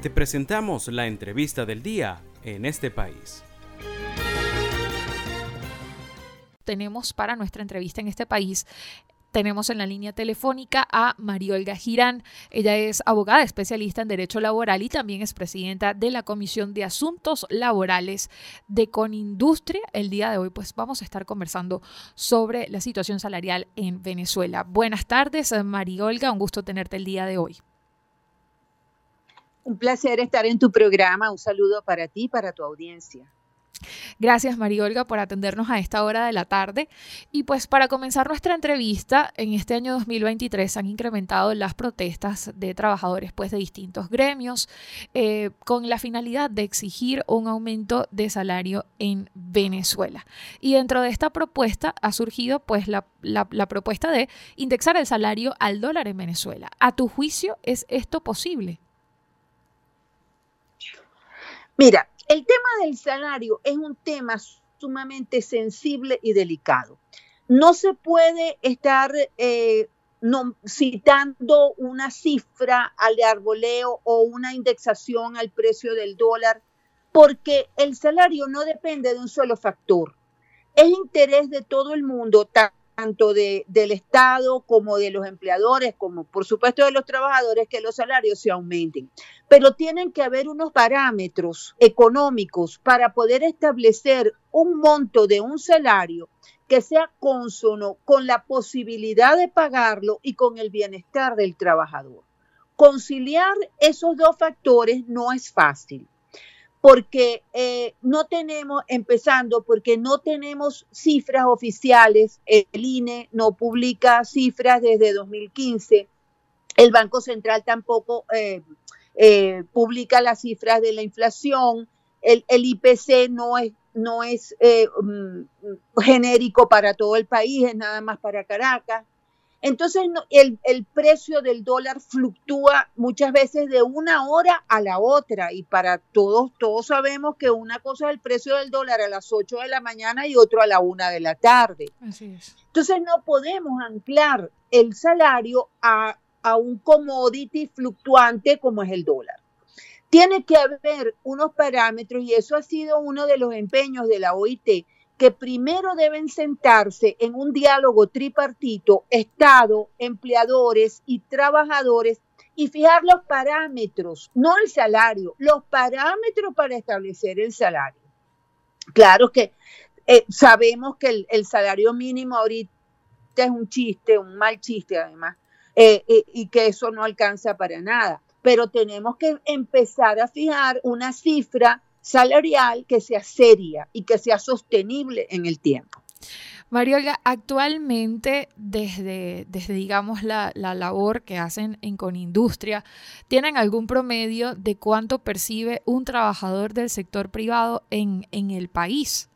Te presentamos la entrevista del día en este país. Tenemos para nuestra entrevista en este país tenemos en la línea telefónica a Mariolga Girán. Ella es abogada especialista en Derecho Laboral y también es presidenta de la Comisión de Asuntos Laborales de Conindustria. El día de hoy, pues vamos a estar conversando sobre la situación salarial en Venezuela. Buenas tardes, Mariolga. Un gusto tenerte el día de hoy. Un placer estar en tu programa. Un saludo para ti y para tu audiencia. Gracias María Olga por atendernos a esta hora de la tarde. Y pues para comenzar nuestra entrevista, en este año 2023 han incrementado las protestas de trabajadores pues, de distintos gremios eh, con la finalidad de exigir un aumento de salario en Venezuela. Y dentro de esta propuesta ha surgido pues la, la propuesta de indexar el salario al dólar en Venezuela. ¿A tu juicio es esto posible? Mira, el tema del salario es un tema sumamente sensible y delicado. No se puede estar eh, citando una cifra al arboleo o una indexación al precio del dólar, porque el salario no depende de un solo factor. Es interés de todo el mundo, tanto de, del Estado como de los empleadores, como por supuesto de los trabajadores, que los salarios se aumenten. Pero tienen que haber unos parámetros económicos para poder establecer un monto de un salario que sea consono con la posibilidad de pagarlo y con el bienestar del trabajador. Conciliar esos dos factores no es fácil porque eh, no tenemos, empezando, porque no tenemos cifras oficiales, el INE no publica cifras desde 2015, el Banco Central tampoco eh, eh, publica las cifras de la inflación, el, el IPC no es, no es mm, genérico para todo el país, es nada más para Caracas. Entonces el, precio del dólar fluctúa muchas veces de una hora a la otra y para todos, todos sabemos que una cosa es el precio del dólar a las 8 de la mañana y otro a la 1 de la tarde. Entonces no podemos anclar el salario a, a un commodity fluctuante como es el dólar. Tiene que haber unos parámetros y eso ha sido uno de los empeños de la OIT que primero deben sentarse en un diálogo tripartito, Estado, empleadores y trabajadores, y fijar los parámetros, no el salario, los parámetros para establecer el salario. Claro que eh, sabemos que el, salario mínimo ahorita es un chiste, un mal chiste además, eh, eh, y que eso no alcanza para nada, pero tenemos que empezar a fijar una cifra salarial que sea seria y que sea sostenible en el tiempo. Mariola, actualmente desde, desde digamos la, labor que hacen en Conindustria, ¿tienen algún promedio de cuánto percibe un trabajador del sector privado en, en el país?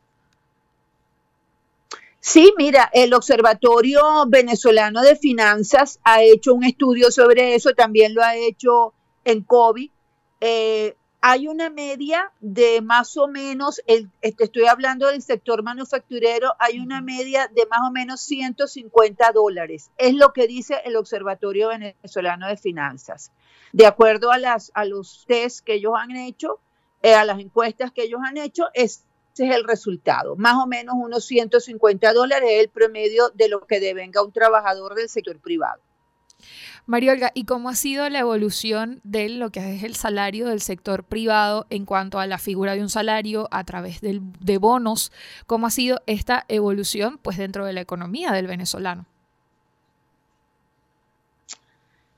Sí, mira, el Observatorio Venezolano de Finanzas ha hecho un estudio sobre eso, también lo ha hecho en COVID. Eh, hay una media de más o menos, el, este, estoy hablando del sector manufacturero, hay una media de más o menos 150 dólares. Es lo que dice el Observatorio Venezolano de Finanzas. De acuerdo a, las, a los test que ellos han hecho, eh, a las encuestas que ellos han hecho, ese es el resultado. Más o menos unos 150 dólares es el promedio de lo que devenga un trabajador del sector privado. María Olga, ¿y cómo ha sido la evolución de lo que es el salario del sector privado en cuanto a la figura de un salario a través de bonos? ¿Cómo ha sido esta evolución pues, dentro de la economía del venezolano?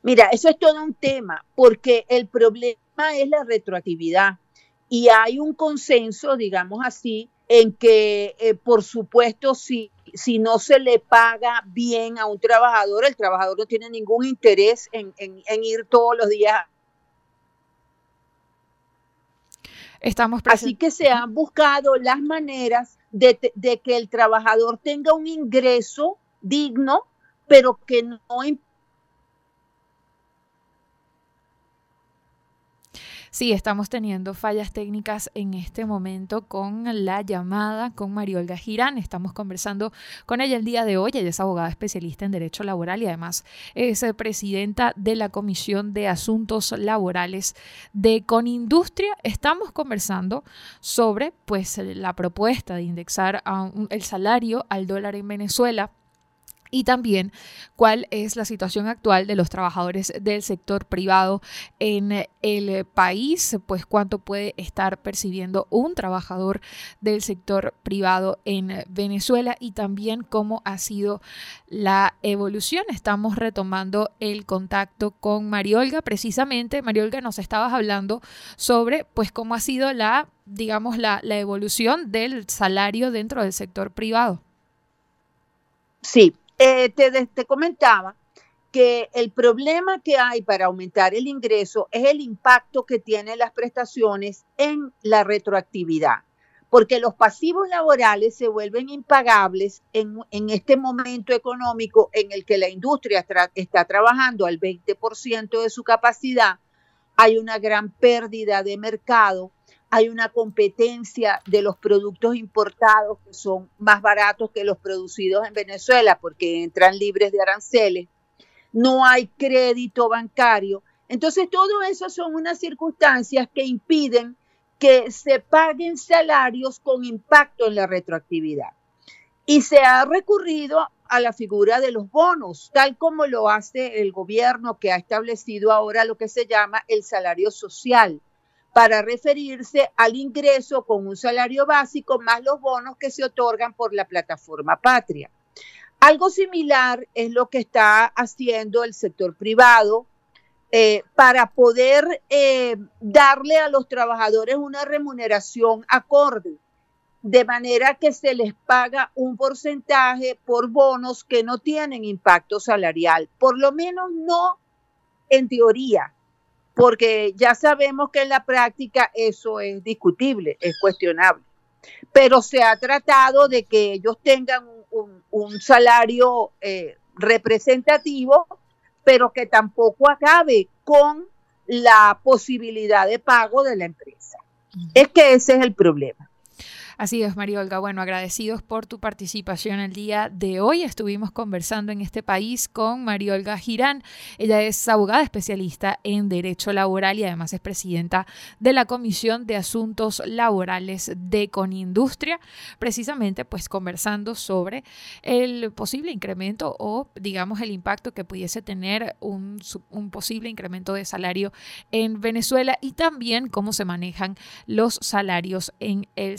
Mira, eso es todo un tema, porque el problema es la retroactividad y hay un consenso, digamos así, en que, eh, por supuesto, si si no se le paga bien a un trabajador, el trabajador no tiene ningún interés en, ir todos los días. Estamos Así que se han buscado las maneras de, de, que el trabajador tenga un ingreso digno, pero que no Sí, estamos teniendo fallas técnicas en este momento con la llamada con Mariolga Girán. Estamos conversando con ella el día de hoy. Ella es abogada especialista en Derecho Laboral y además es presidenta de la Comisión de Asuntos Laborales de Conindustria. Estamos conversando sobre pues, la propuesta de indexar el salario al dólar en Venezuela y también cuál es la situación actual de los trabajadores del sector privado en el país, pues cuánto puede estar percibiendo un trabajador del sector privado en Venezuela y también cómo ha sido la evolución. Estamos retomando el contacto con Mariolga, precisamente Mariolga nos estabas hablando sobre pues cómo ha sido la digamos la, la evolución del salario dentro del sector privado. Sí, eh, te, comentaba que el problema que hay para aumentar el ingreso es el impacto que tienen las prestaciones en la retroactividad, porque los pasivos laborales se vuelven impagables en, en este momento económico en el que la industria está trabajando al 20% de su capacidad, hay una gran pérdida de mercado hay una competencia de los productos importados que son más baratos que los producidos en Venezuela porque entran libres de aranceles, no hay crédito bancario. Entonces, todo eso son unas circunstancias que impiden que se paguen salarios con impacto en la retroactividad. Y se ha recurrido a la figura de los bonos, tal como lo hace el gobierno que ha establecido ahora lo que se llama el salario social para referirse al ingreso con un salario básico más los bonos que se otorgan por la plataforma Patria. Algo similar es lo que está haciendo el sector privado eh, para poder eh, darle a los trabajadores una remuneración acorde, de manera que se les paga un porcentaje por bonos que no tienen impacto salarial, por lo menos no en teoría porque ya sabemos que en la práctica eso es discutible, es cuestionable. Pero se ha tratado de que ellos tengan un, salario eh, representativo, pero que tampoco acabe con la posibilidad de pago de la empresa. Es que ese es el problema. Así es, María Olga. Bueno, agradecidos por tu participación el día de hoy. Estuvimos conversando en este país con María Olga Girán. Ella es abogada especialista en Derecho Laboral y además es presidenta de la Comisión de Asuntos Laborales de Conindustria, precisamente pues conversando sobre el posible incremento o digamos el impacto que pudiese tener un, un posible incremento de salario en Venezuela y también cómo se manejan los salarios en el